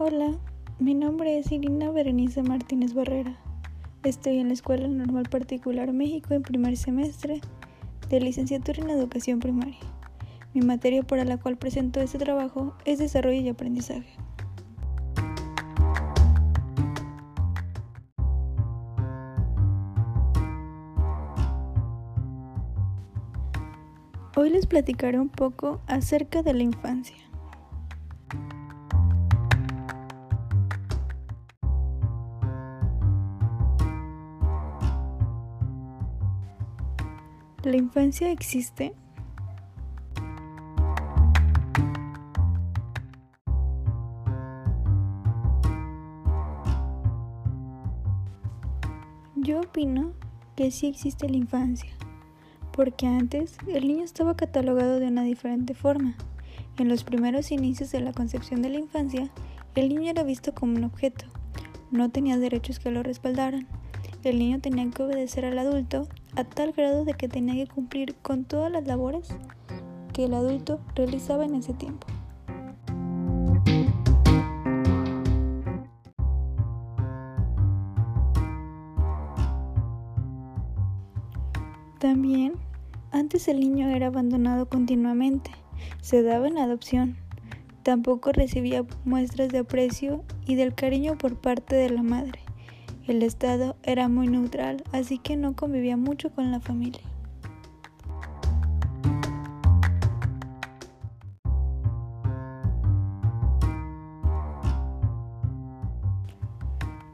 Hola, mi nombre es Irina Berenice Martínez Barrera. Estoy en la Escuela Normal Particular México en primer semestre de licenciatura en Educación Primaria. Mi materia para la cual presento este trabajo es Desarrollo y Aprendizaje. Hoy les platicaré un poco acerca de la infancia. ¿La infancia existe? Yo opino que sí existe la infancia, porque antes el niño estaba catalogado de una diferente forma. En los primeros inicios de la concepción de la infancia, el niño era visto como un objeto, no tenía derechos que lo respaldaran. El niño tenía que obedecer al adulto a tal grado de que tenía que cumplir con todas las labores que el adulto realizaba en ese tiempo. También, antes el niño era abandonado continuamente, se daba en adopción, tampoco recibía muestras de aprecio y del cariño por parte de la madre. El estado era muy neutral, así que no convivía mucho con la familia.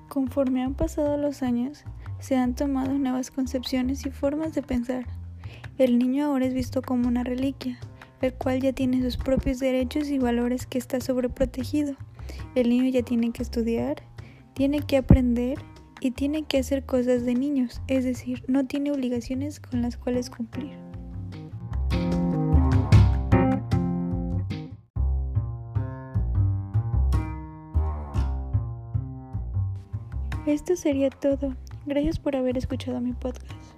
Conforme han pasado los años, se han tomado nuevas concepciones y formas de pensar. El niño ahora es visto como una reliquia, el cual ya tiene sus propios derechos y valores que está sobreprotegido. El niño ya tiene que estudiar, tiene que aprender y tiene que hacer cosas de niños, es decir, no tiene obligaciones con las cuales cumplir. Esto sería todo. Gracias por haber escuchado mi podcast.